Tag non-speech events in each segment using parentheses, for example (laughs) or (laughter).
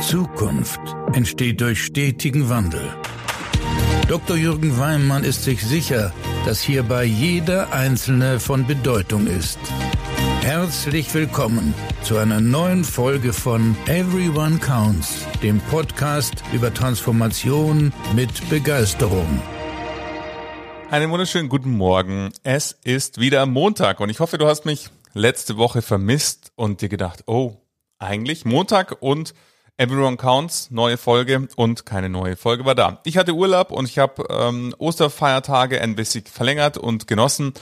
Zukunft entsteht durch stetigen Wandel. Dr. Jürgen Weimann ist sich sicher, dass hierbei jeder Einzelne von Bedeutung ist. Herzlich willkommen zu einer neuen Folge von Everyone Counts, dem Podcast über Transformation mit Begeisterung. Einen wunderschönen guten Morgen. Es ist wieder Montag und ich hoffe, du hast mich letzte Woche vermisst und dir gedacht, oh, eigentlich Montag und Everyone Counts, neue Folge und keine neue Folge war da. Ich hatte Urlaub und ich habe ähm, Osterfeiertage ein bisschen verlängert und genossen,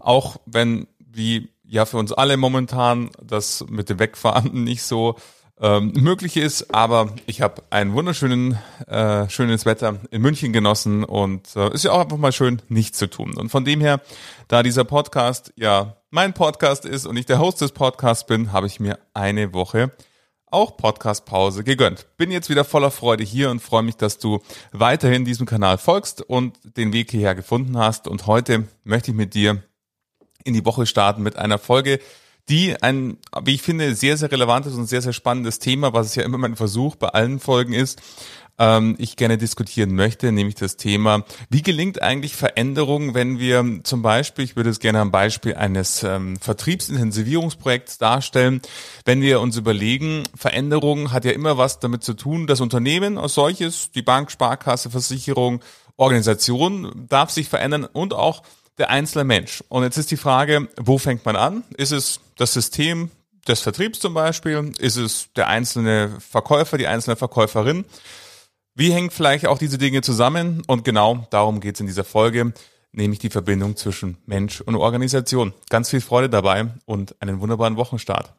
auch wenn wie ja für uns alle momentan das mit dem Wegfahren (laughs) nicht so ähm, möglich ist, aber ich habe ein wunderschönen äh, schönes Wetter in München genossen und äh, ist ja auch einfach mal schön, nichts zu tun. Und von dem her, da dieser Podcast ja mein Podcast ist und ich der Host des Podcasts bin, habe ich mir eine Woche auch Podcast-Pause gegönnt. Bin jetzt wieder voller Freude hier und freue mich, dass du weiterhin diesem Kanal folgst und den Weg hierher gefunden hast. Und heute möchte ich mit dir in die Woche starten mit einer Folge, die ein, wie ich finde, sehr, sehr relevantes und sehr, sehr spannendes Thema, was es ja immer mein Versuch bei allen Folgen ist, ähm, ich gerne diskutieren möchte, nämlich das Thema, wie gelingt eigentlich Veränderung, wenn wir zum Beispiel, ich würde es gerne am Beispiel eines ähm, Vertriebsintensivierungsprojekts darstellen, wenn wir uns überlegen, Veränderung hat ja immer was damit zu tun, das Unternehmen als solches, die Bank, Sparkasse, Versicherung, Organisation darf sich verändern und auch der einzelne Mensch. Und jetzt ist die Frage, wo fängt man an? Ist es das System des Vertriebs zum Beispiel? Ist es der einzelne Verkäufer, die einzelne Verkäuferin? Wie hängen vielleicht auch diese Dinge zusammen? Und genau darum geht es in dieser Folge, nämlich die Verbindung zwischen Mensch und Organisation. Ganz viel Freude dabei und einen wunderbaren Wochenstart.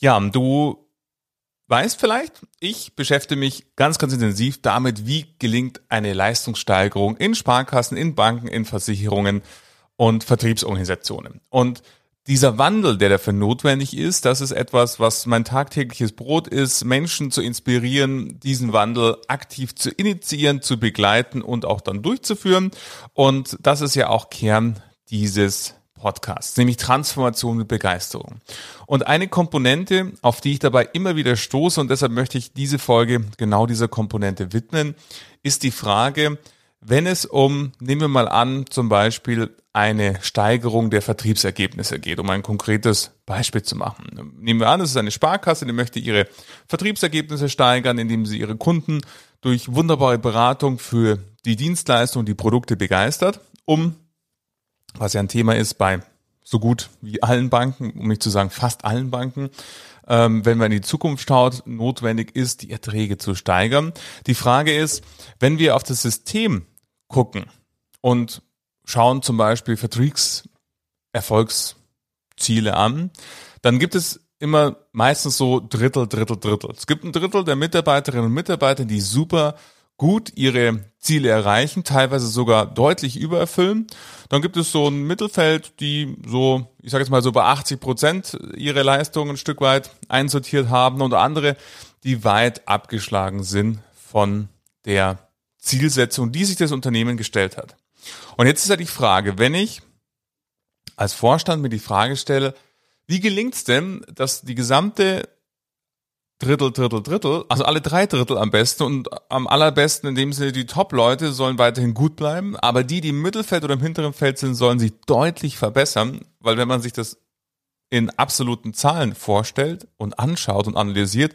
Ja, du weißt vielleicht, ich beschäftige mich ganz, ganz intensiv damit, wie gelingt eine Leistungssteigerung in Sparkassen, in Banken, in Versicherungen und Vertriebsorganisationen. Und dieser Wandel, der dafür notwendig ist, das ist etwas, was mein tagtägliches Brot ist, Menschen zu inspirieren, diesen Wandel aktiv zu initiieren, zu begleiten und auch dann durchzuführen. Und das ist ja auch Kern dieses Podcasts, nämlich Transformation mit Begeisterung. Und eine Komponente, auf die ich dabei immer wieder stoße, und deshalb möchte ich diese Folge genau dieser Komponente widmen, ist die Frage, wenn es um, nehmen wir mal an, zum Beispiel eine Steigerung der Vertriebsergebnisse geht, um ein konkretes Beispiel zu machen. Nehmen wir an, es ist eine Sparkasse, die möchte ihre Vertriebsergebnisse steigern, indem sie ihre Kunden durch wunderbare Beratung für die Dienstleistung die Produkte begeistert, um, was ja ein Thema ist bei so gut wie allen Banken, um nicht zu sagen fast allen Banken, ähm, wenn man in die Zukunft schaut, notwendig ist, die Erträge zu steigern. Die Frage ist, wenn wir auf das System gucken und schauen zum Beispiel Vertriebserfolgsziele an, dann gibt es immer meistens so Drittel, Drittel, Drittel. Es gibt ein Drittel der Mitarbeiterinnen und Mitarbeiter, die super gut ihre Ziele erreichen, teilweise sogar deutlich übererfüllen. Dann gibt es so ein Mittelfeld, die so, ich sage jetzt mal so bei 80 Prozent ihre Leistungen ein Stück weit einsortiert haben und andere, die weit abgeschlagen sind von der Zielsetzung, die sich das Unternehmen gestellt hat. Und jetzt ist ja die Frage, wenn ich als Vorstand mir die Frage stelle, wie gelingt es denn, dass die gesamte Drittel, Drittel, Drittel, also alle drei Drittel am besten und am allerbesten in dem Sinne die Top-Leute sollen weiterhin gut bleiben, aber die, die im Mittelfeld oder im hinteren Feld sind, sollen sich deutlich verbessern, weil wenn man sich das in absoluten Zahlen vorstellt und anschaut und analysiert,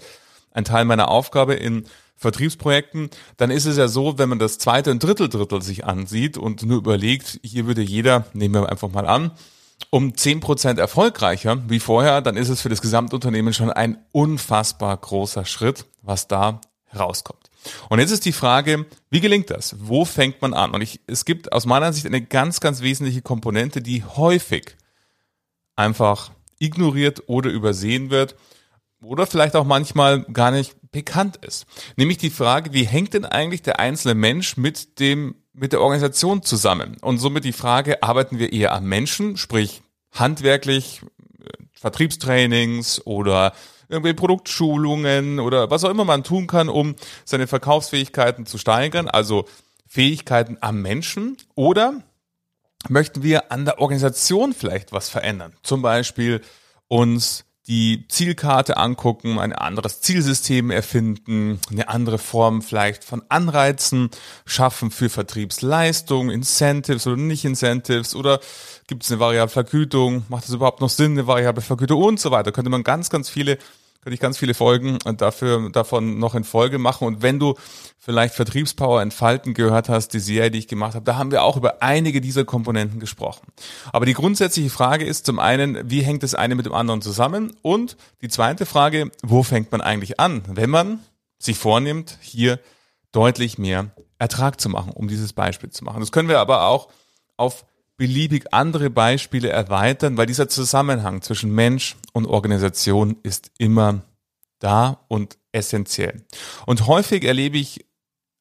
ein Teil meiner Aufgabe in Vertriebsprojekten, dann ist es ja so, wenn man das zweite und dritte Drittel sich ansieht und nur überlegt, hier würde jeder, nehmen wir einfach mal an, um zehn Prozent erfolgreicher wie vorher, dann ist es für das Gesamtunternehmen schon ein unfassbar großer Schritt, was da herauskommt. Und jetzt ist die Frage, wie gelingt das? Wo fängt man an? Und ich, es gibt aus meiner Sicht eine ganz, ganz wesentliche Komponente, die häufig einfach ignoriert oder übersehen wird oder vielleicht auch manchmal gar nicht bekannt ist. Nämlich die Frage, wie hängt denn eigentlich der einzelne Mensch mit dem, mit der Organisation zusammen? Und somit die Frage, arbeiten wir eher am Menschen, sprich handwerklich, äh, Vertriebstrainings oder irgendwie Produktschulungen oder was auch immer man tun kann, um seine Verkaufsfähigkeiten zu steigern, also Fähigkeiten am Menschen oder möchten wir an der Organisation vielleicht was verändern. Zum Beispiel uns die Zielkarte angucken, ein anderes Zielsystem erfinden, eine andere Form vielleicht von Anreizen schaffen für Vertriebsleistung, Incentives oder nicht Incentives oder gibt es eine variable Vergütung, macht es überhaupt noch Sinn, eine variable Vergütung und so weiter. Könnte man ganz, ganz viele könnte ich ganz viele Folgen dafür, davon noch in Folge machen. Und wenn du vielleicht Vertriebspower entfalten gehört hast, die Serie, die ich gemacht habe, da haben wir auch über einige dieser Komponenten gesprochen. Aber die grundsätzliche Frage ist zum einen, wie hängt das eine mit dem anderen zusammen? Und die zweite Frage, wo fängt man eigentlich an, wenn man sich vornimmt, hier deutlich mehr Ertrag zu machen, um dieses Beispiel zu machen. Das können wir aber auch auf beliebig andere Beispiele erweitern, weil dieser Zusammenhang zwischen Mensch und Organisation ist immer da und essentiell. Und häufig erlebe ich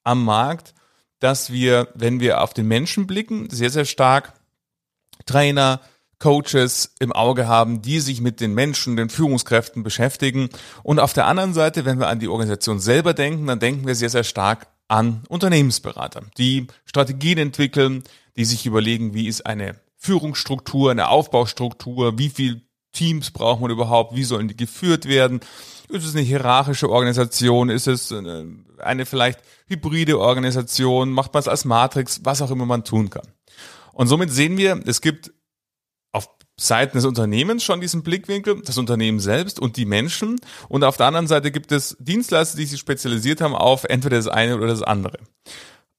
am Markt, dass wir, wenn wir auf den Menschen blicken, sehr, sehr stark Trainer, Coaches im Auge haben, die sich mit den Menschen, den Führungskräften beschäftigen. Und auf der anderen Seite, wenn wir an die Organisation selber denken, dann denken wir sehr, sehr stark an Unternehmensberater, die Strategien entwickeln, die sich überlegen, wie ist eine Führungsstruktur, eine Aufbaustruktur, wie viel Teams braucht man überhaupt, wie sollen die geführt werden? Ist es eine hierarchische Organisation? Ist es eine, eine vielleicht hybride Organisation? Macht man es als Matrix? Was auch immer man tun kann. Und somit sehen wir, es gibt Seiten des Unternehmens schon diesen Blickwinkel, das Unternehmen selbst und die Menschen. Und auf der anderen Seite gibt es Dienstleister, die sich spezialisiert haben auf entweder das eine oder das andere.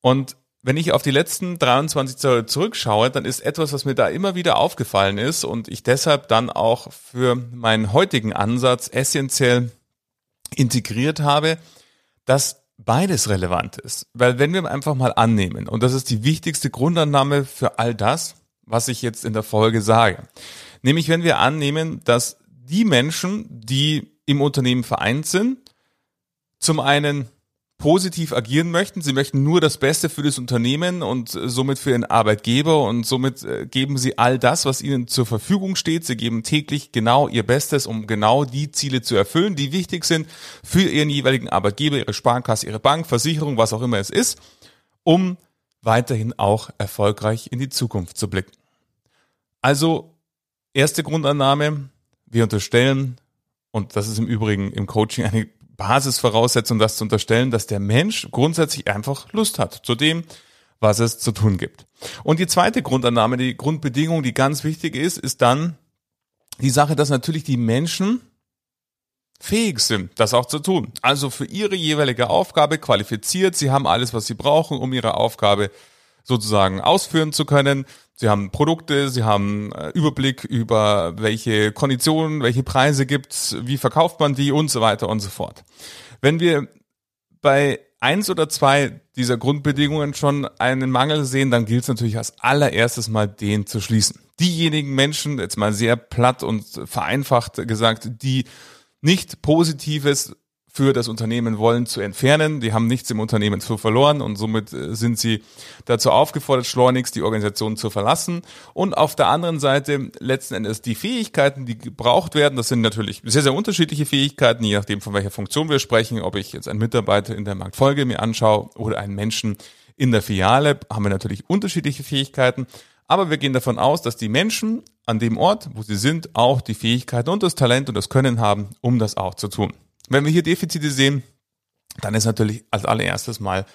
Und wenn ich auf die letzten 23 Jahre zurückschaue, dann ist etwas, was mir da immer wieder aufgefallen ist und ich deshalb dann auch für meinen heutigen Ansatz essentiell integriert habe, dass beides relevant ist. Weil wenn wir einfach mal annehmen, und das ist die wichtigste Grundannahme für all das, was ich jetzt in der Folge sage, nämlich wenn wir annehmen, dass die Menschen, die im Unternehmen vereint sind, zum einen positiv agieren möchten. Sie möchten nur das Beste für das Unternehmen und somit für ihren Arbeitgeber und somit äh, geben sie all das, was ihnen zur Verfügung steht. Sie geben täglich genau ihr Bestes, um genau die Ziele zu erfüllen, die wichtig sind für ihren jeweiligen Arbeitgeber, ihre Sparkasse, ihre Bank, Versicherung, was auch immer es ist, um weiterhin auch erfolgreich in die Zukunft zu blicken. Also, erste Grundannahme, wir unterstellen, und das ist im Übrigen im Coaching eine Basisvoraussetzung, das zu unterstellen, dass der Mensch grundsätzlich einfach Lust hat zu dem, was es zu tun gibt. Und die zweite Grundannahme, die Grundbedingung, die ganz wichtig ist, ist dann die Sache, dass natürlich die Menschen fähig sind, das auch zu tun. Also für ihre jeweilige Aufgabe qualifiziert, sie haben alles, was sie brauchen, um ihre Aufgabe sozusagen ausführen zu können. Sie haben Produkte, sie haben äh, Überblick über welche Konditionen, welche Preise gibt's, wie verkauft man die und so weiter und so fort. Wenn wir bei eins oder zwei dieser Grundbedingungen schon einen Mangel sehen, dann gilt es natürlich als allererstes mal den zu schließen. Diejenigen Menschen, jetzt mal sehr platt und vereinfacht gesagt, die nicht Positives für das Unternehmen wollen zu entfernen. Die haben nichts im Unternehmen zu verloren und somit äh, sind sie dazu aufgefordert, schleunigst die Organisation zu verlassen. Und auf der anderen Seite letzten Endes die Fähigkeiten, die gebraucht werden, das sind natürlich sehr, sehr unterschiedliche Fähigkeiten, je nachdem von welcher Funktion wir sprechen. Ob ich jetzt einen Mitarbeiter in der Marktfolge mir anschaue oder einen Menschen in der Filiale, haben wir natürlich unterschiedliche Fähigkeiten. Aber wir gehen davon aus, dass die Menschen an dem Ort, wo sie sind, auch die Fähigkeiten und das Talent und das Können haben, um das auch zu tun. Wenn wir hier Defizite sehen, dann ist natürlich als allererstes mal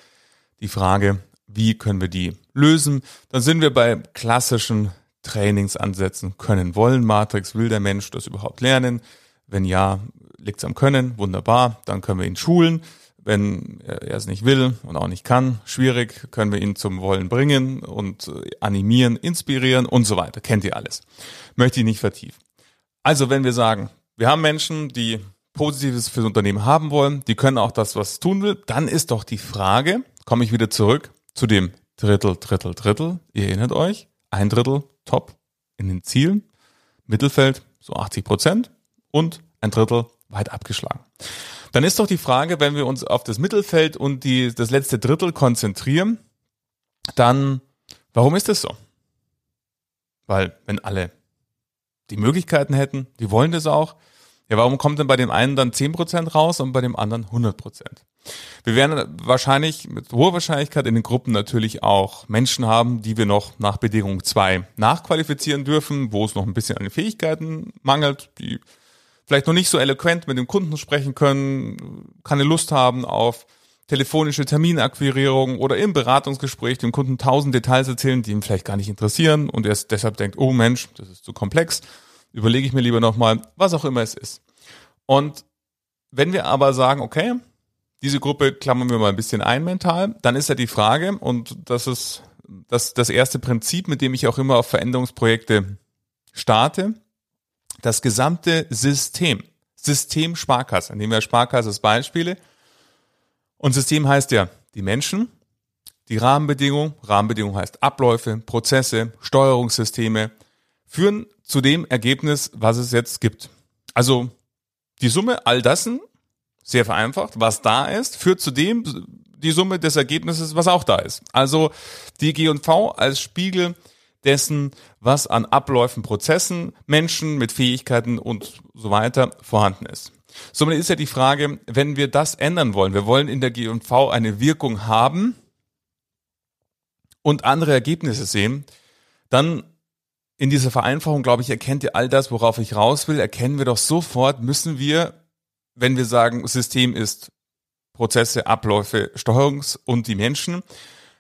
die Frage, wie können wir die lösen? Dann sind wir bei klassischen Trainingsansätzen. Können, wollen Matrix, will der Mensch das überhaupt lernen? Wenn ja, liegt es am Können, wunderbar, dann können wir ihn schulen. Wenn er es nicht will und auch nicht kann, schwierig, können wir ihn zum Wollen bringen und animieren, inspirieren und so weiter. Kennt ihr alles. Möchte ich nicht vertiefen. Also wenn wir sagen, wir haben Menschen, die Positives fürs Unternehmen haben wollen, die können auch das, was tun will, dann ist doch die Frage, komme ich wieder zurück zu dem Drittel, Drittel, Drittel. Ihr erinnert euch, ein Drittel top in den Zielen, Mittelfeld so 80 Prozent und ein Drittel weit abgeschlagen. Dann ist doch die Frage, wenn wir uns auf das Mittelfeld und die, das letzte Drittel konzentrieren, dann, warum ist das so? Weil wenn alle die Möglichkeiten hätten, die wollen das auch, Ja, warum kommt denn bei dem einen dann 10% raus und bei dem anderen 100%? Wir werden wahrscheinlich mit hoher Wahrscheinlichkeit in den Gruppen natürlich auch Menschen haben, die wir noch nach Bedingung 2 nachqualifizieren dürfen, wo es noch ein bisschen an den Fähigkeiten mangelt, die vielleicht noch nicht so eloquent mit dem Kunden sprechen können, keine Lust haben auf telefonische Terminakquirierung oder im Beratungsgespräch dem Kunden tausend Details erzählen, die ihn vielleicht gar nicht interessieren und er deshalb denkt, oh Mensch, das ist zu komplex, überlege ich mir lieber nochmal, was auch immer es ist. Und wenn wir aber sagen, okay, diese Gruppe klammern wir mal ein bisschen ein mental, dann ist ja die Frage, und das ist das, das erste Prinzip, mit dem ich auch immer auf Veränderungsprojekte starte, das gesamte System, System Sparkasse, nehmen wir Sparkasse als Beispiele, und System heißt ja die Menschen, die Rahmenbedingungen, Rahmenbedingungen heißt Abläufe, Prozesse, Steuerungssysteme, führen zu dem Ergebnis, was es jetzt gibt. Also die Summe all dessen, sehr vereinfacht, was da ist, führt zu dem die Summe des Ergebnisses, was auch da ist. Also die G&V als Spiegel dessen, was an Abläufen, Prozessen, Menschen mit Fähigkeiten und so weiter vorhanden ist. Somit ist ja die Frage, wenn wir das ändern wollen, wir wollen in der G&V eine Wirkung haben und andere Ergebnisse sehen, dann in dieser Vereinfachung, glaube ich, erkennt ihr all das, worauf ich raus will, erkennen wir doch sofort, müssen wir, wenn wir sagen, System ist Prozesse, Abläufe, Steuerungs- und die Menschen,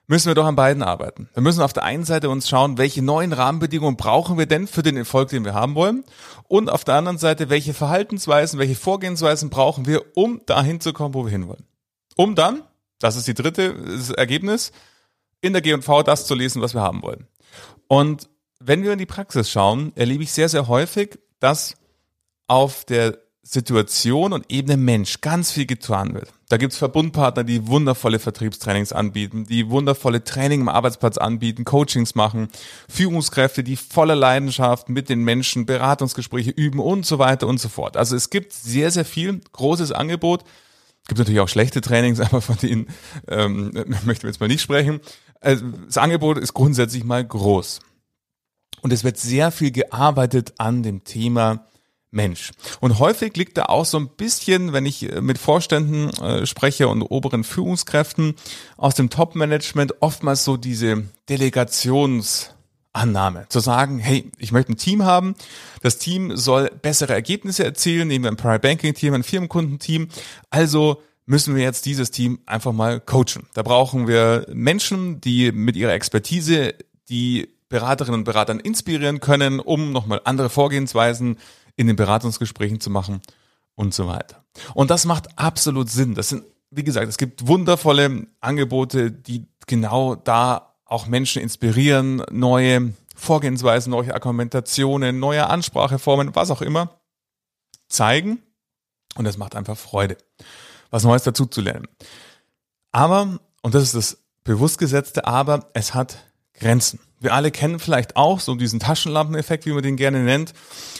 müssen wir doch an beiden arbeiten. Wir müssen auf der einen Seite uns schauen, welche neuen Rahmenbedingungen brauchen wir denn für den Erfolg, den wir haben wollen? Und auf der anderen Seite, welche Verhaltensweisen, welche Vorgehensweisen brauchen wir, um dahin zu kommen, wo wir hinwollen? Um dann, das ist die dritte das Ergebnis, in der G&V das zu lesen, was wir haben wollen. Und wenn wir in die Praxis schauen, erlebe ich sehr, sehr häufig, dass auf der Situation und Ebene Mensch ganz viel getan wird. Da gibt's Verbundpartner, die wundervolle Vertriebstrainings anbieten, die wundervolle Training im Arbeitsplatz anbieten, Coachings machen, Führungskräfte, die voller Leidenschaft mit den Menschen Beratungsgespräche üben und so weiter und so fort. Also es gibt sehr, sehr viel großes Angebot. Es gibt natürlich auch schlechte Trainings, (laughs) aber von denen ähm, (laughs) möchten wir jetzt mal nicht sprechen. Also das Angebot ist grundsätzlich mal groß. Und es wird sehr viel gearbeitet an dem Thema Mensch. Und häufig liegt da auch so ein bisschen, wenn ich äh, mit Vorständen äh, spreche und oberen Führungskräften aus dem Top-Management, oftmals so diese Delegationsannahme. Zu sagen, hey, ich möchte ein Team haben, das Team soll bessere Ergebnisse erzielen, nehmen wir ein Private Banking Team, ein Firmenkundenteam. Also müssen wir jetzt dieses Team einfach mal coachen. Da brauchen wir Menschen, die mit ihrer Expertise die Beraterinnen und Beratern inspirieren können, um nochmal andere Vorgehensweisen in den Beratungsgesprächen zu machen und so weiter. Und das macht absolut Sinn. Das sind, wie gesagt, es gibt wundervolle Angebote, die genau da auch Menschen inspirieren, neue Vorgehensweisen, neue Argumentationen, neue Anspracheformen, was auch immer, zeigen. Und es macht einfach Freude, was Neues dazu zu lernen. Aber, und das ist das bewusst gesetzte Aber, es hat Grenzen. Wir alle kennen vielleicht auch so diesen Taschenlampeneffekt, wie man den gerne nennt.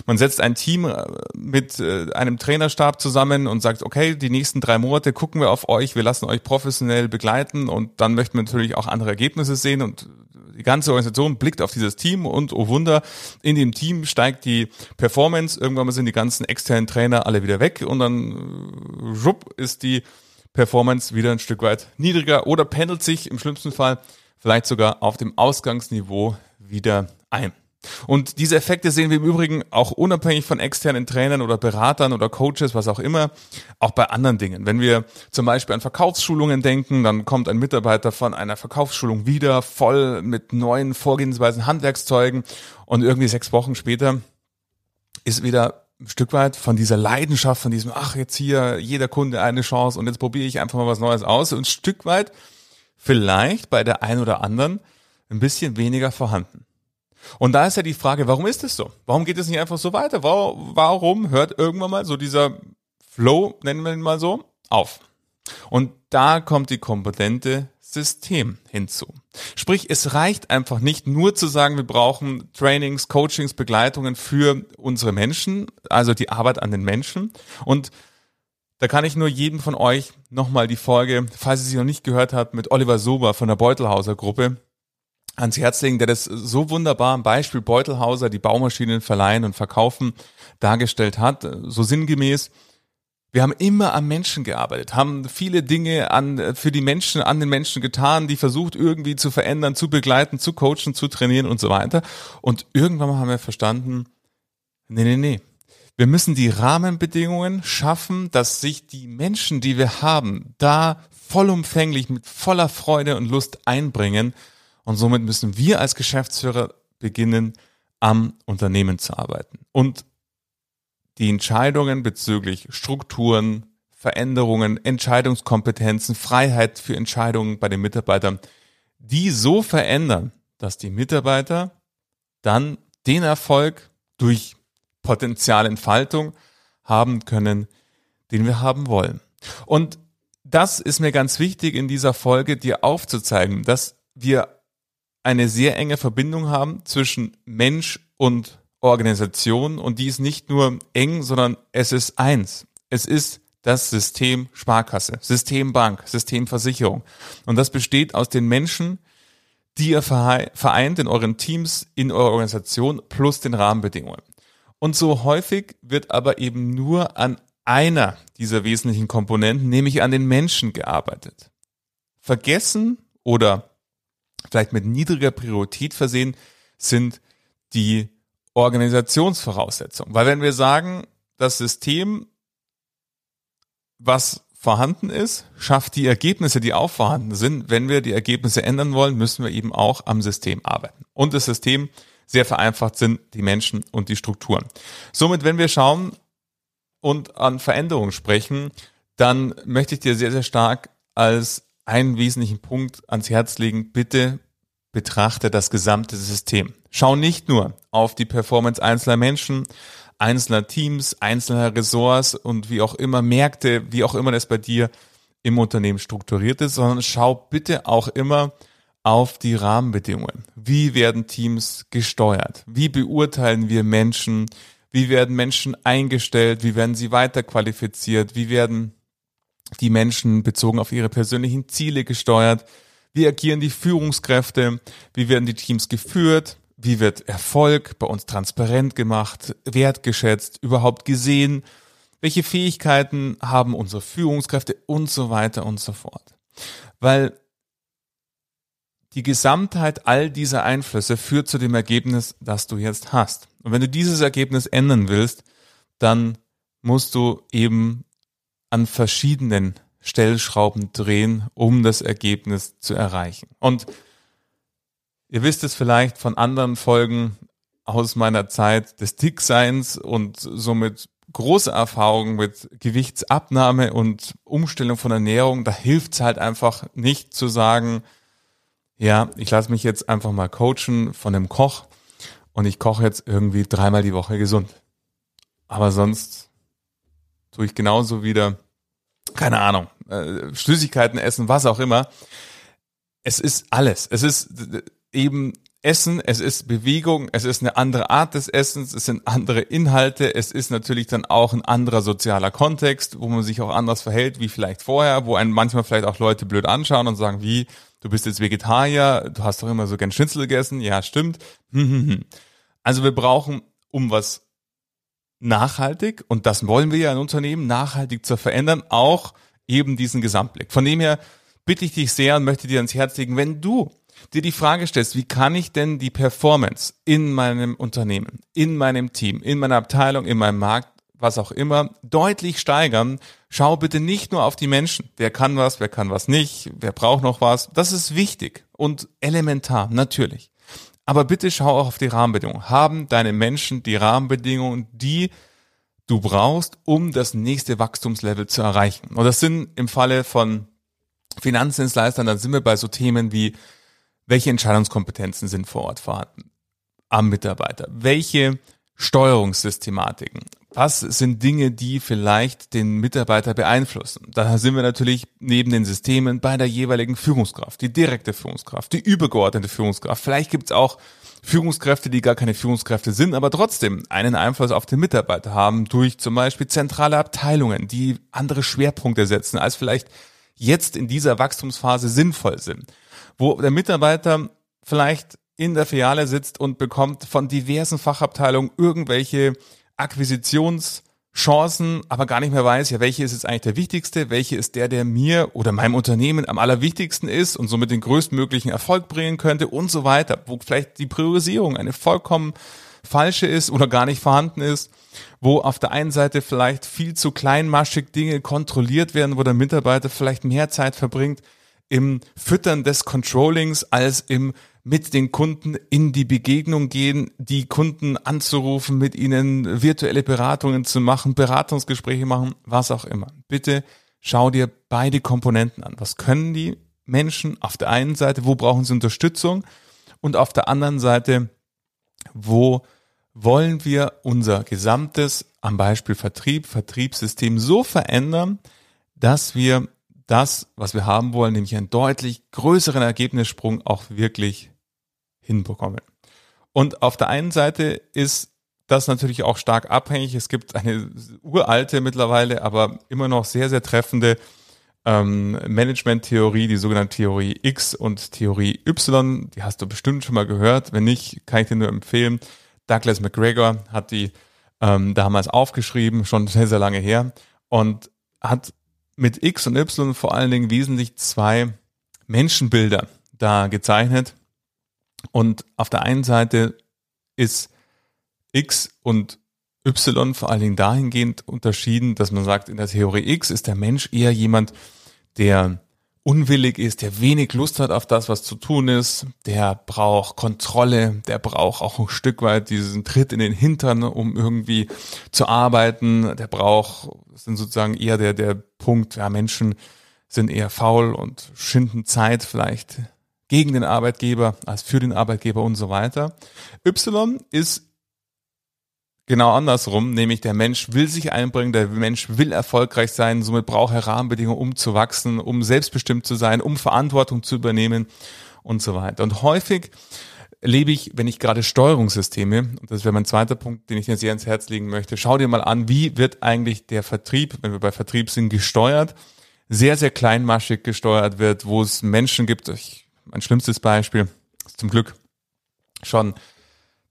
Man setzt ein Team äh, mit äh, einem Trainerstab zusammen und sagt, okay, die nächsten drei Monate gucken wir auf euch, wir lassen euch professionell begleiten und dann möchten wir natürlich auch andere Ergebnisse sehen und die ganze Organisation blickt auf dieses Team und oh Wunder, in dem Team steigt die Performance, irgendwann sind die ganzen externen Trainer alle wieder weg und dann rupp, äh, ist die Performance wieder ein Stück weit niedriger oder pendelt sich im schlimmsten Fall vielleicht sogar auf dem Ausgangsniveau wieder ein. Und diese Effekte sehen wir im Übrigen auch unabhängig von externen Trainern oder Beratern oder Coaches, was auch immer, auch bei anderen Dingen. Wenn wir zum Beispiel an Verkaufsschulungen denken, dann kommt ein Mitarbeiter von einer Verkaufsschulung wieder voll mit neuen Vorgehensweisen, Handwerkszeugen und irgendwie sechs Wochen später ist wieder ein Stück weit von dieser Leidenschaft, von diesem, ach, jetzt hier jeder Kunde eine Chance und jetzt probiere ich einfach mal was Neues aus und ein Stück weit vielleicht bei der einen oder anderen ein bisschen weniger vorhanden. Und da ist ja die Frage, warum ist es so? Warum geht es nicht einfach so weiter? Warum hört irgendwann mal so dieser Flow, nennen wir ihn mal so, auf? Und da kommt die Komponente System hinzu. Sprich, es reicht einfach nicht nur zu sagen, wir brauchen Trainings, Coachings, Begleitungen für unsere Menschen, also die Arbeit an den Menschen. Und da kann ich nur jedem von euch nochmal die Folge, falls ihr sie noch nicht gehört habt, mit Oliver Sober von der Beutelhauser Gruppe ans Herz legen, der das so wunderbar am Beispiel Beutelhauser, die Baumaschinen verleihen und verkaufen, dargestellt hat, so sinngemäß. Wir haben immer am Menschen gearbeitet, haben viele Dinge an, für die Menschen, an den Menschen getan, die versucht irgendwie zu verändern, zu begleiten, zu coachen, zu trainieren und so weiter. Und irgendwann haben wir verstanden, nee, nee, nee. Wir müssen die Rahmenbedingungen schaffen, dass sich die Menschen, die wir haben, da vollumfänglich mit voller Freude und Lust einbringen. Und somit müssen wir als Geschäftsführer beginnen, am Unternehmen zu arbeiten. Und die Entscheidungen bezüglich Strukturen, Veränderungen, Entscheidungskompetenzen, Freiheit für Entscheidungen bei den Mitarbeitern, die so verändern, dass die Mitarbeiter dann den Erfolg durch Potenzialentfaltung haben können, den wir haben wollen. Und das ist mir ganz wichtig in dieser Folge, dir aufzuzeigen, dass wir eine sehr enge Verbindung haben zwischen Mensch und Organisation und die ist nicht nur eng, sondern es ist eins. Es ist das System Sparkasse, System Bank, System Versicherung. Und das besteht aus den Menschen, die ihr vereint in euren Teams, in eurer Organisation plus den Rahmenbedingungen. Und so häufig wird aber eben nur an einer dieser wesentlichen Komponenten, nämlich an den Menschen gearbeitet. Vergessen oder vielleicht mit niedriger Priorität versehen sind die Organisationsvoraussetzungen. Weil wenn wir sagen, das System, was vorhanden ist, schafft die Ergebnisse, die auch vorhanden sind. Wenn wir die Ergebnisse ändern wollen, müssen wir eben auch am System arbeiten. Und das System sehr vereinfacht sind die Menschen und die Strukturen. Somit, wenn wir schauen, und an Veränderungen sprechen, dann möchte ich dir sehr, sehr stark als einen wesentlichen Punkt ans Herz legen, bitte betrachte das gesamte System. Schau nicht nur auf die Performance einzelner Menschen, einzelner Teams, einzelner Ressorts und wie auch immer Märkte, wie auch immer das bei dir im Unternehmen strukturiert ist, sondern schau bitte auch immer auf die Rahmenbedingungen. Wie werden Teams gesteuert? Wie beurteilen wir Menschen? Wie werden Menschen eingestellt? Wie werden sie weiterqualifiziert? Wie werden die Menschen bezogen auf ihre persönlichen Ziele gesteuert? Wie agieren die Führungskräfte? Wie werden die Teams geführt? Wie wird Erfolg bei uns transparent gemacht, wertgeschätzt, überhaupt gesehen? Welche Fähigkeiten haben unsere Führungskräfte und so weiter und so fort? Weil die Gesamtheit all dieser Einflüsse führt zu dem Ergebnis, das du jetzt hast. Und wenn du dieses Ergebnis ändern willst, dann musst du eben an verschiedenen Stellschrauben drehen, um das Ergebnis zu erreichen. Und ihr wisst es vielleicht von anderen Folgen aus meiner Zeit des Dickseins und somit große Erfahrung mit Gewichtsabnahme und Umstellung von Ernährung. Da hilft es halt einfach nicht zu sagen, ja, ich lasse mich jetzt einfach mal coachen von einem Koch und ich koche jetzt irgendwie dreimal die Woche gesund. Aber sonst tue ich genauso wieder, keine Ahnung, äh, Süßigkeiten essen, was auch immer. Es ist alles. Es ist eben Essen, es ist Bewegung, es ist eine andere Art des Essens, es sind andere Inhalte, es ist natürlich dann auch ein anderer sozialer Kontext, wo man sich auch anders verhält wie vielleicht vorher, wo einen manchmal vielleicht auch Leute blöd anschauen und sagen, wie, du bist jetzt Vegetarier, du hast doch immer so gern Schnitzel gegessen, ja, stimmt. Also wir brauchen, um was nachhaltig, und das wollen wir ja in Unternehmen, nachhaltig zu verändern, auch eben diesen Gesamtblick. Von dem her bitte ich dich sehr und möchte dir ans Herz legen, wenn du dir die Frage stellst, wie kann ich denn die Performance in meinem Unternehmen, in meinem Team, in meiner Abteilung, in meinem Markt, was auch immer, deutlich steigern, schau bitte nicht nur auf die Menschen. Wer kann was, wer kann was nicht, wer braucht noch was. Das ist wichtig und elementar, natürlich. Aber bitte schau auch auf die Rahmenbedingungen. Haben deine Menschen die Rahmenbedingungen, die du brauchst, um das nächste Wachstumslevel zu erreichen? Und das sind im Falle von Finanzdienstleistern, dann sind wir bei so Themen wie welche Entscheidungskompetenzen sind vor Ort vorhanden am Mitarbeiter? Welche Steuerungssystematiken? Was sind Dinge, die vielleicht den Mitarbeiter beeinflussen? Da sind wir natürlich neben den Systemen bei der jeweiligen Führungskraft, die direkte Führungskraft, die übergeordnete Führungskraft. Vielleicht gibt es auch Führungskräfte, die gar keine Führungskräfte sind, aber trotzdem einen Einfluss auf den Mitarbeiter haben durch zum Beispiel zentrale Abteilungen, die andere Schwerpunkte setzen, als vielleicht jetzt in dieser Wachstumsphase sinnvoll sind wo der Mitarbeiter vielleicht in der Filiale sitzt und bekommt von diversen Fachabteilungen irgendwelche Akquisitionschancen, aber gar nicht mehr weiß, ja, welche ist jetzt eigentlich der wichtigste, welche ist der, der mir oder meinem Unternehmen am allerwichtigsten ist und somit den größtmöglichen Erfolg bringen könnte und so weiter, wo vielleicht die Priorisierung eine vollkommen falsche ist oder gar nicht vorhanden ist, wo auf der einen Seite vielleicht viel zu kleinmaschig Dinge kontrolliert werden, wo der Mitarbeiter vielleicht mehr Zeit verbringt im Füttern des Controllings als im mit den Kunden in die Begegnung gehen, die Kunden anzurufen, mit ihnen virtuelle Beratungen zu machen, Beratungsgespräche machen, was auch immer. Bitte schau dir beide Komponenten an. Was können die Menschen auf der einen Seite, wo brauchen sie Unterstützung und auf der anderen Seite, wo wollen wir unser gesamtes, am Beispiel Vertrieb, Vertriebssystem so verändern, dass wir das, was wir haben wollen, nämlich einen deutlich größeren Ergebnissprung auch wirklich hinbekommen. Und auf der einen Seite ist das natürlich auch stark abhängig. Es gibt eine uralte mittlerweile, aber immer noch sehr, sehr treffende ähm, Management-Theorie, die sogenannte Theorie X und Theorie Y. Die hast du bestimmt schon mal gehört. Wenn nicht, kann ich dir nur empfehlen. Douglas McGregor hat die ähm, damals aufgeschrieben, schon sehr, sehr lange her, und hat mit X und Y vor allen Dingen wesentlich zwei Menschenbilder da gezeichnet. Und auf der einen Seite ist X und Y vor allen Dingen dahingehend unterschieden, dass man sagt, in der Theorie X ist der Mensch eher jemand, der unwillig ist, der wenig Lust hat auf das, was zu tun ist, der braucht Kontrolle, der braucht auch ein Stück weit diesen Tritt in den Hintern, um irgendwie zu arbeiten, der braucht, sind sozusagen eher der, der Punkt, ja, Menschen sind eher faul und schinden Zeit vielleicht gegen den Arbeitgeber als für den Arbeitgeber und so weiter. Y ist genau andersrum, nämlich der Mensch will sich einbringen, der Mensch will erfolgreich sein, somit braucht er Rahmenbedingungen, um zu wachsen, um selbstbestimmt zu sein, um Verantwortung zu übernehmen und so weiter. Und häufig lebe ich, wenn ich gerade Steuerungssysteme, und das wäre mein zweiter Punkt, den ich dir sehr ins Herz legen möchte, schau dir mal an, wie wird eigentlich der Vertrieb, wenn wir bei Vertrieb sind, gesteuert, sehr, sehr kleinmaschig gesteuert wird, wo es Menschen gibt, ich, mein schlimmstes Beispiel, zum Glück schon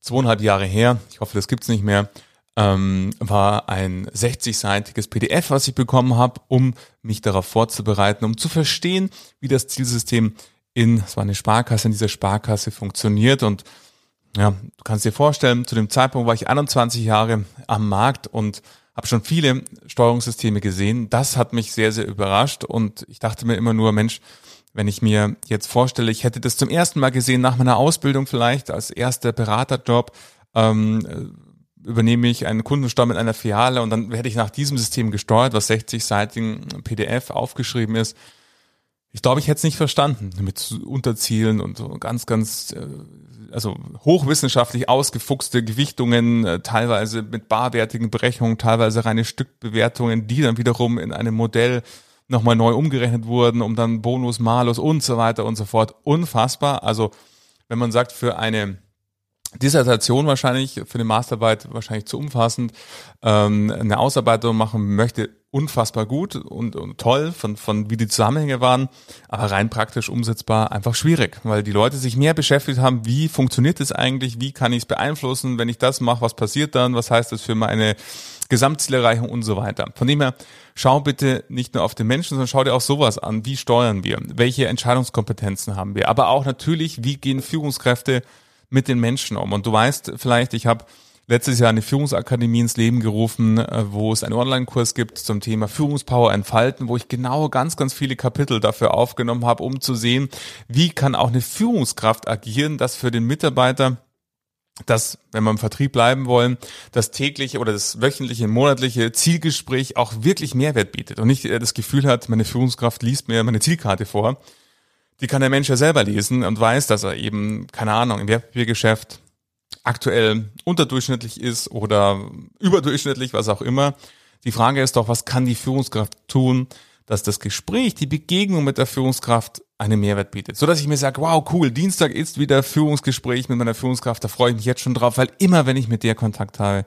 zweieinhalb Jahre her, ich hoffe, das gibt's nicht mehr, ähm, war ein 60-seitiges PDF, was ich bekommen habe, um mich darauf vorzubereiten, um zu verstehen, wie das Zielsystem in, es war eine Sparkasse, in dieser Sparkasse funktioniert und ja, du kannst dir vorstellen, zu dem Zeitpunkt war ich 21 Jahre am Markt und habe schon viele Steuerungssysteme gesehen. Das hat mich sehr, sehr überrascht und ich dachte mir immer nur, Mensch, wenn ich mir jetzt vorstelle, ich hätte das zum ersten Mal gesehen nach meiner Ausbildung vielleicht als erster Beraterjob, ähm, übernehme ich einen Kundenstamm in einer Filiale und dann werde ich nach diesem System gesteuert, was 60-seitigen PDF aufgeschrieben ist. Ich glaube, ich hätte es nicht verstanden mit Unterzielen und so ganz, ganz, äh, also hochwissenschaftlich ausgefuchste Gewichtungen, äh, teilweise mit barwertigen Berechnungen, teilweise reine Stückbewertungen, die dann wiederum in einem Modell nochmal neu umgerechnet wurden, um dann Bonus, Malus und so weiter und so fort. Unfassbar. Also wenn man sagt, für eine Dissertation wahrscheinlich, für eine Masterarbeit wahrscheinlich zu umfassend, ähm, eine Ausarbeitung machen möchte, unfassbar gut und, und toll, von, von wie die Zusammenhänge waren, aber rein praktisch umsetzbar einfach schwierig, weil die Leute sich mehr beschäftigt haben, wie funktioniert es eigentlich, wie kann ich es beeinflussen, wenn ich das mache, was passiert dann, was heißt das für meine Gesamtzielerreichung und so weiter. Von dem her, schau bitte nicht nur auf den Menschen, sondern schau dir auch sowas an. Wie steuern wir? Welche Entscheidungskompetenzen haben wir? Aber auch natürlich, wie gehen Führungskräfte mit den Menschen um? Und du weißt vielleicht, ich habe letztes Jahr eine Führungsakademie ins Leben gerufen, äh, wo es einen Online-Kurs gibt zum Thema Führungspower entfalten, wo ich genau ganz, ganz viele Kapitel dafür aufgenommen habe, um zu sehen, wie kann auch eine Führungskraft agieren, dass für den Mitarbeiter dass, wenn wir im Vertrieb bleiben wollen, das tägliche oder das wöchentliche, monatliche Zielgespräch auch wirklich Mehrwert bietet und nicht das Gefühl hat, meine Führungskraft liest mir meine Zielkarte vor. Die kann der Mensch ja selber lesen und weiß, dass er eben, keine Ahnung, im Wertpapiergeschäft aktuell unterdurchschnittlich ist oder überdurchschnittlich, was auch immer. Die Frage ist doch, was kann die Führungskraft tun, dass das Gespräch, die Begegnung mit der Führungskraft einen Mehrwert bietet. So dass ich mir sage, wow, cool, Dienstag ist wieder Führungsgespräch mit meiner Führungskraft, da freue ich mich jetzt schon drauf, weil immer wenn ich mit der Kontakt habe,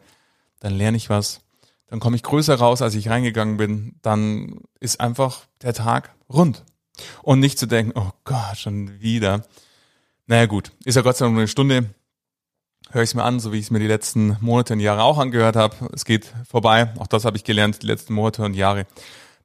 dann lerne ich was, dann komme ich größer raus, als ich reingegangen bin, dann ist einfach der Tag rund. Und nicht zu denken, oh Gott, schon wieder. Naja gut, ist ja Gott sei Dank nur eine Stunde. Höre ich es mir an, so wie ich es mir die letzten Monate und Jahre auch angehört habe. Es geht vorbei. Auch das habe ich gelernt, die letzten Monate und Jahre.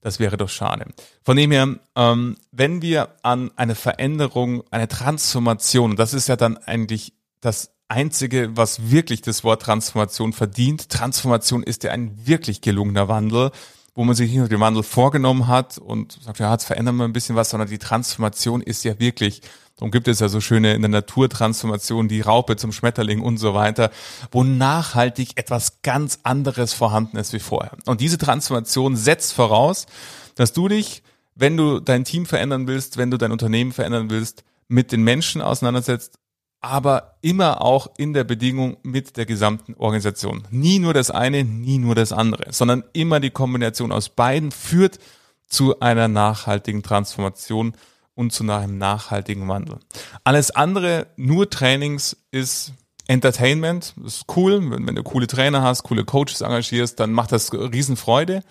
Das wäre doch schade. Von dem her, ähm, wenn wir an eine Veränderung, eine Transformation, und das ist ja dann eigentlich das Einzige, was wirklich das Wort Transformation verdient. Transformation ist ja ein wirklich gelungener Wandel, wo man sich nicht nur den Wandel vorgenommen hat und sagt, ja, jetzt verändern wir ein bisschen was, sondern die Transformation ist ja wirklich, darum gibt es ja so schöne in der Natur Transformation, die Raupe zum Schmetterling und so weiter, wo nachhaltig etwas ganz anderes vorhanden ist wie vorher. Und diese Transformation setzt voraus, dass du dich, wenn du dein Team verändern willst, wenn du dein Unternehmen verändern willst, mit den Menschen auseinandersetzt aber immer auch in der Bedingung mit der gesamten Organisation. Nie nur das eine, nie nur das andere, sondern immer die Kombination aus beiden führt zu einer nachhaltigen Transformation und zu einem nachhaltigen Wandel. Alles andere, nur Trainings, ist Entertainment. Das ist cool. Wenn, wenn du coole Trainer hast, coole Coaches engagierst, dann macht das Riesenfreude.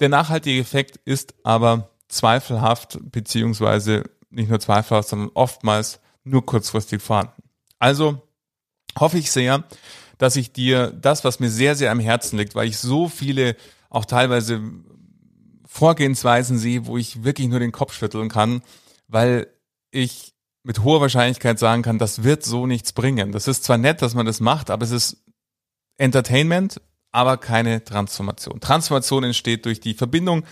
Der nachhaltige Effekt ist aber zweifelhaft, beziehungsweise nicht nur zweifelhaft, sondern oftmals nur kurzfristig vorhanden. Also hoffe ich sehr, dass ich dir das, was mir sehr, sehr am Herzen liegt, weil ich so viele auch teilweise Vorgehensweisen sehe, wo ich wirklich nur den Kopf schütteln kann, weil ich mit hoher Wahrscheinlichkeit sagen kann, das wird so nichts bringen. Das ist zwar nett, dass man das macht, aber es ist Entertainment, aber keine Transformation. Transformation entsteht durch die Verbindung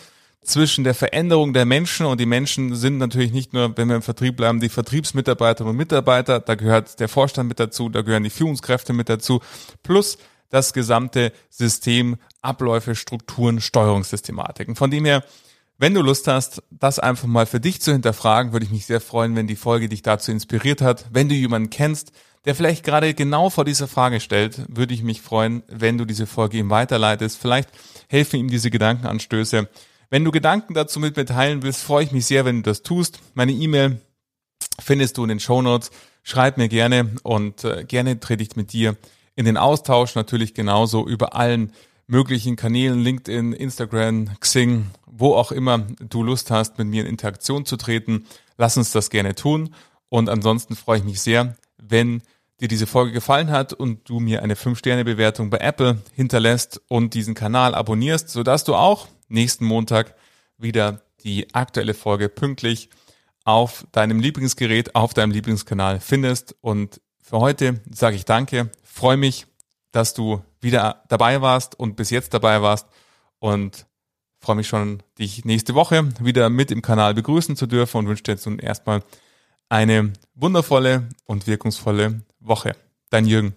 zwischen der Veränderung der Menschen und die Menschen sind natürlich nicht nur, wenn wir im Vertrieb bleiben, die Vertriebsmitarbeiterinnen und Mitarbeiter, da gehört der Vorstand mit dazu, da gehören die Führungskräfte mit dazu, plus das gesamte System, Abläufe, Strukturen, Steuerungssystematiken. Von dem her, wenn du Lust hast, das einfach mal für dich zu hinterfragen, würde ich mich sehr freuen, wenn die Folge dich dazu inspiriert hat. Wenn du jemanden kennst, der vielleicht gerade genau vor dieser Frage stellt, würde ich mich freuen, wenn du diese Folge ihm weiterleitest. Vielleicht helfen ihm diese Gedankenanstöße. Wenn du Gedanken dazu mit mir teilen willst, freue ich mich sehr, wenn du das tust. Meine E-Mail findest du in den Show Notes. Schreib mir gerne und äh, gerne trete ich mit dir in den Austausch. Natürlich genauso über allen möglichen Kanälen, LinkedIn, Instagram, Xing, wo auch immer du Lust hast, mit mir in Interaktion zu treten. Lass uns das gerne tun. Und ansonsten freue ich mich sehr, wenn dir diese Folge gefallen hat und du mir eine 5-Sterne-Bewertung bei Apple hinterlässt und diesen Kanal abonnierst, sodass du auch nächsten Montag wieder die aktuelle Folge pünktlich auf deinem Lieblingsgerät, auf deinem Lieblingskanal findest. Und für heute sage ich danke, freue mich, dass du wieder dabei warst und bis jetzt dabei warst und freue mich schon, dich nächste Woche wieder mit im Kanal begrüßen zu dürfen und wünsche dir jetzt nun erstmal eine wundervolle und wirkungsvolle Woche. Dein Jürgen.